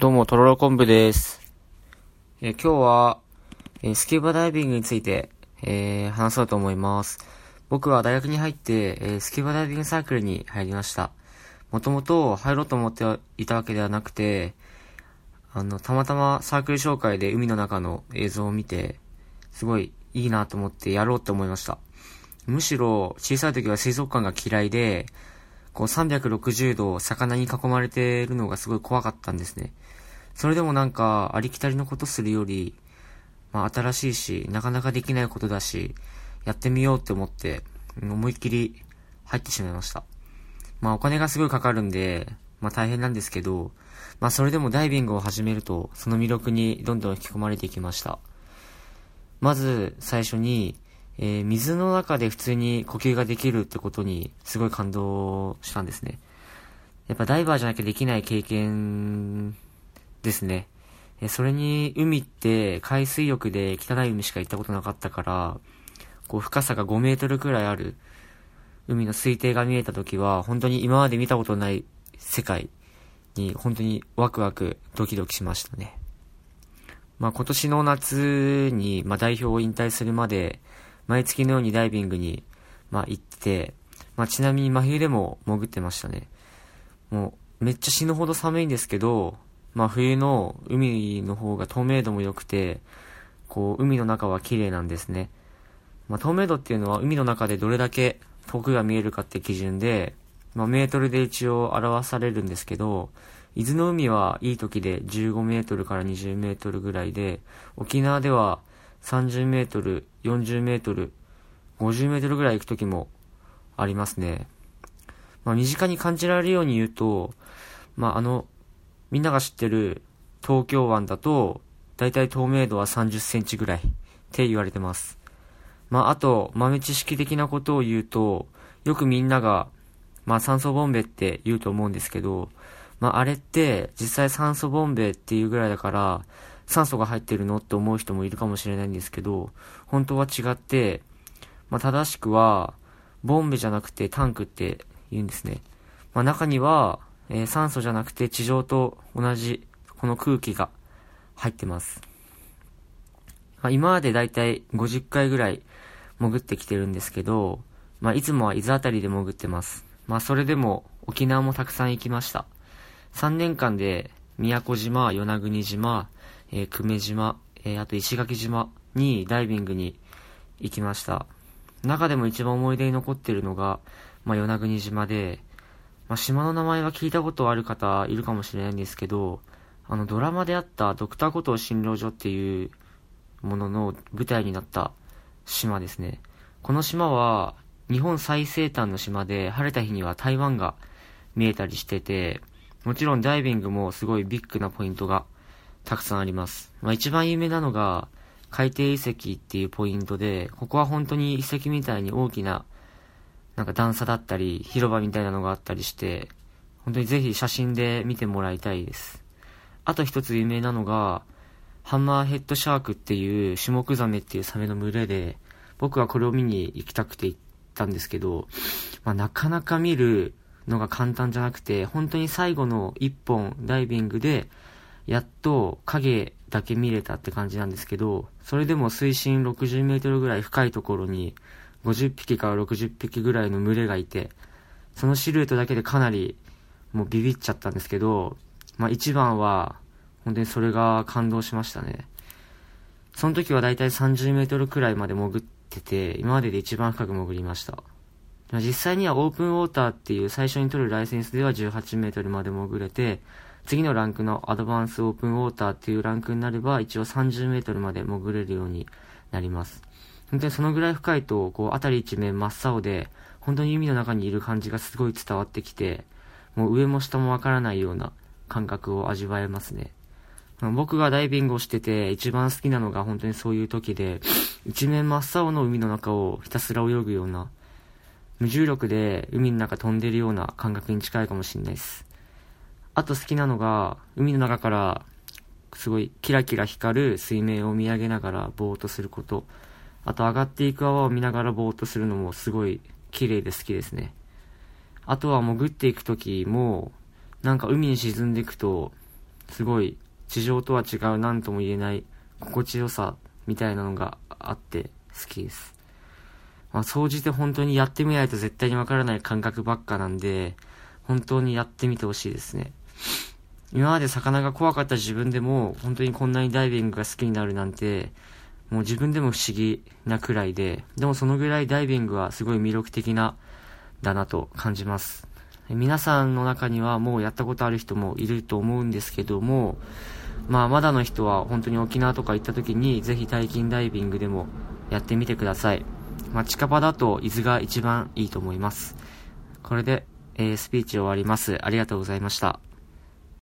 どうも、とろろ昆布です。え今日は、えスキューバダイビングについて、えー話そうと思います。僕は大学に入って、えスキューバダイビングサークルに入りました。もともと入ろうと思っていたわけではなくて、あの、たまたまサークル紹介で海の中の映像を見て、すごいいいなと思ってやろうと思いました。むしろ小さい時は水族館が嫌いで、こう360度魚に囲まれているのがすごい怖かったんですね。それでもなんかありきたりのことするより、まあ新しいし、なかなかできないことだし、やってみようって思って、思いっきり入ってしまいました。まあお金がすごいかかるんで、まあ大変なんですけど、まあそれでもダイビングを始めると、その魅力にどんどん引き込まれていきました。まず最初に、えー水の中で普通に呼吸ができるってことにすごい感動したんですね。やっぱダイバーじゃなきゃできない経験ですね。えそれに海って海水浴で汚い海しか行ったことなかったから、こう深さが5メートルくらいある海の水底が見えた時は本当に今まで見たことない世界に本当にワクワクドキドキしましたね。まあ今年の夏に、まあ代表を引退するまで、毎月のようにダイビングに、まあ行って、まあちなみに真冬でも潜ってましたね。もうめっちゃ死ぬほど寒いんですけど、まあ冬の海の方が透明度も良くて、こう海の中は綺麗なんですね。まあ透明度っていうのは海の中でどれだけ遠くが見えるかって基準で、まあメートルで一応表されるんですけど、伊豆の海はいい時で15メートルから20メートルぐらいで、沖縄では30メートル、40メートル、50メートルぐらい行く時もありますね。まあ身近に感じられるように言うと、まああの、みんなが知ってる東京湾だと、だいたい透明度は30センチぐらいって言われてます。まああと、豆知識的なことを言うと、よくみんなが、まあ酸素ボンベって言うと思うんですけど、まああれって実際酸素ボンベっていうぐらいだから酸素が入ってるのって思う人もいるかもしれないんですけど、本当は違って、まあ正しくはボンベじゃなくてタンクって言うんですね。まあ中には、えー酸素じゃなくて地上と同じこの空気が入ってます。まあ、今までだいたい50回ぐらい潜ってきてるんですけど、まあ、いつもは伊豆あたりで潜ってます。まあ、それでも沖縄もたくさん行きました。3年間で宮古島、与那国島、えー久米島、えーあと石垣島にダイビングに行きました。中でも一番思い出に残ってるのが、まあ、与那国島で、まあ、島の名前は聞いたことある方いるかもしれないんですけど、あのドラマであったドクターコトー診療所っていうものの舞台になった島ですね。この島は日本最西端の島で晴れた日には台湾が見えたりしてて、もちろんダイビングもすごいビッグなポイントがたくさんあります。まあ一番有名なのが海底遺跡っていうポイントで、ここは本当に遺跡みたいに大きななんか段差だったり広場みたいなのがあったりして、本当にぜひ写真で見てもらいたいです。あと一つ有名なのが、ハンマーヘッドシャークっていうシュモクザメっていうサメの群れで、僕はこれを見に行きたくて行ったんですけど、まあ、なかなか見るのが簡単じゃなくて、本当に最後の一本ダイビングで、やっと影だけ見れたって感じなんですけど、それでも水深60メートルぐらい深いところに、50匹から60匹ぐらいの群れがいて、そのシルエットだけでかなりもうビビっちゃったんですけど、まあ一番は、本当にそれが感動しましたね。その時はだいたい30メートルくらいまで潜ってて、今までで一番深く潜りました。実際にはオープンウォーターっていう最初に取るライセンスでは18メートルまで潜れて、次のランクのアドバンスオープンウォーターっていうランクになれば一応30メートルまで潜れるようになります。本当にそのぐらい深いと、こう、辺り一面真っ青で、本当に海の中にいる感じがすごい伝わってきて、もう上も下もわからないような感覚を味わえますね。僕がダイビングをしてて一番好きなのが本当にそういう時で、一面真っ青の海の中をひたすら泳ぐような、無重力で海の中飛んでるような感覚に近いかもしれないです。あと好きなのが、海の中からすごいキラキラ光る水面を見上げながらぼーっとすること。あと上がっていく泡を見ながらぼーっとするのもすごい綺麗で好きですね。あとは潜っていく時も、なんか海に沈んでいくと、すごい地上とは違う何とも言えない心地よさみたいなのがあって好きです。まあ、総じて本当にやってみないと絶対にわからない感覚ばっかなんで、本当にやってみてほしいですね。今まで魚が怖かった自分でも、本当にこんなにダイビングが好きになるなんて、もう自分でも不思議なくらいで、でもそのぐらいダイビングはすごい魅力的な、だなと感じます。皆さんの中にはもうやったことある人もいると思うんですけども、まあまだの人は本当に沖縄とか行った時にぜひ体験ダイビングでもやってみてください。まあ近場だと伊豆が一番いいと思います。これで、えー、スピーチ終わります。ありがとうございました。